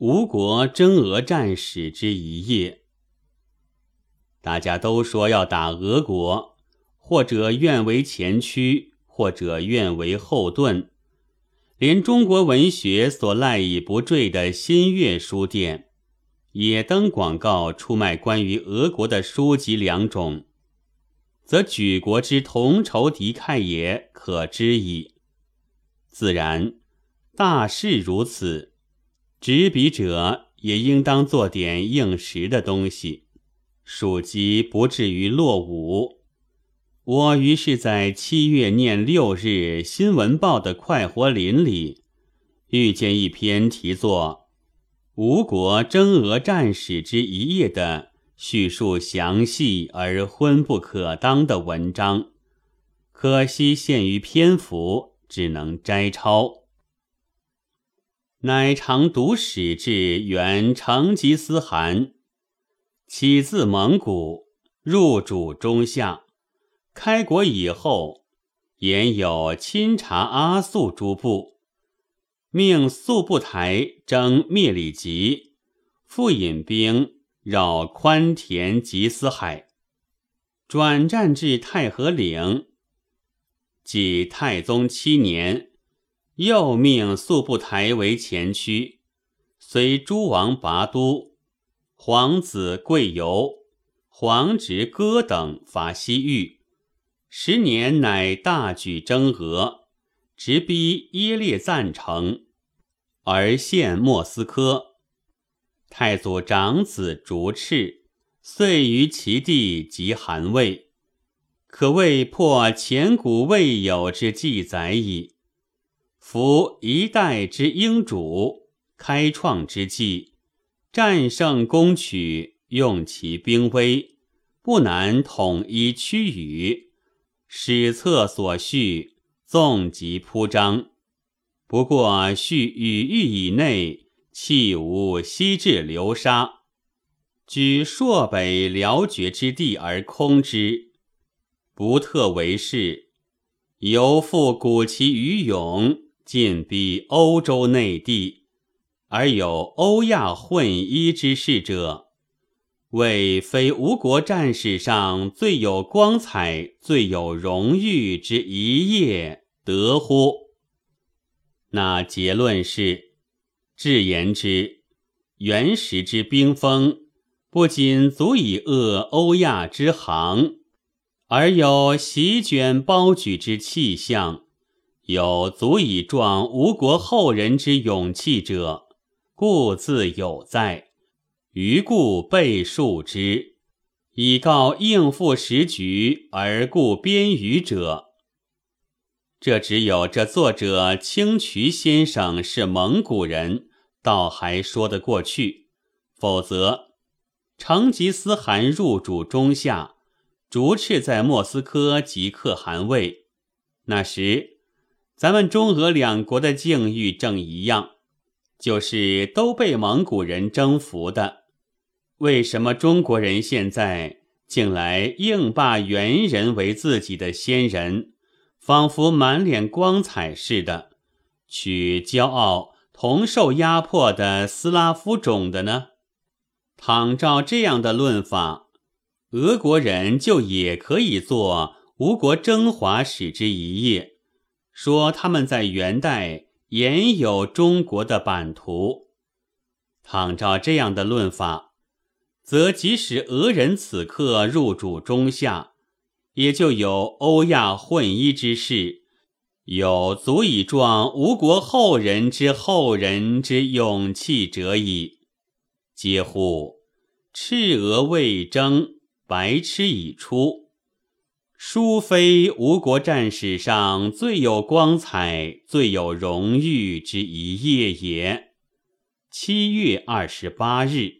吴国征俄战史之一页。大家都说要打俄国，或者愿为前驱，或者愿为后盾。连中国文学所赖以不坠的新月书店，也登广告出卖关于俄国的书籍两种，则举国之同仇敌忾也可知矣。自然，大事如此。执笔者也应当做点应时的东西，属鸡不至于落伍。我于是在七月念六日《新闻报》的快活林里，遇见一篇题作《吴国征俄战史之一页》的叙述详细而昏不可当的文章，可惜限于篇幅，只能摘抄。乃常读史志，原成吉思汗，起自蒙古，入主中夏。开国以后，言有钦察阿速诸部，命速不台征灭里吉，复引兵绕宽田吉思海，转战至太和岭。即太宗七年。又命速不台为前驱，随诸王拔都，皇子贵由、皇侄哥等伐西域。十年乃大举征俄，直逼耶列赞城，而陷莫斯科。太祖长子竹赤遂于其地即韩魏，可谓破前古未有之记载矣。夫一代之英主，开创之际，战胜攻取，用其兵威，不难统一区域。史册所叙，纵极铺张，不过叙语域以内，弃无西至流沙，举朔北辽绝之地而空之，不特为是，犹复鼓其余勇。进逼欧洲内地，而有欧亚混一之势者，谓非吴国战史上最有光彩、最有荣誉之一页，得乎？那结论是：至言之，原始之兵锋，不仅足以遏欧亚之航，而有席卷包举之气象。有足以壮吴国后人之勇气者，故自有在；余故备述之，以告应付时局而故编余者。这只有这作者清渠先生是蒙古人，倒还说得过去；否则，成吉思汗入主中夏，逐赤在莫斯科即克汗位，那时。咱们中俄两国的境遇正一样，就是都被蒙古人征服的。为什么中国人现在竟来硬霸猿人为自己的先人，仿佛满脸光彩似的，去骄傲同受压迫的斯拉夫种的呢？倘照这样的论法，俄国人就也可以做吴国征华史之一页。说他们在元代也有中国的版图，倘照这样的论法，则即使俄人此刻入主中夏，也就有欧亚混一之势，有足以壮吴国后人之后人之勇气者矣。嗟乎！赤俄未征，白痴已出。殊非吴国战史上最有光彩、最有荣誉之一夜也。七月二十八日。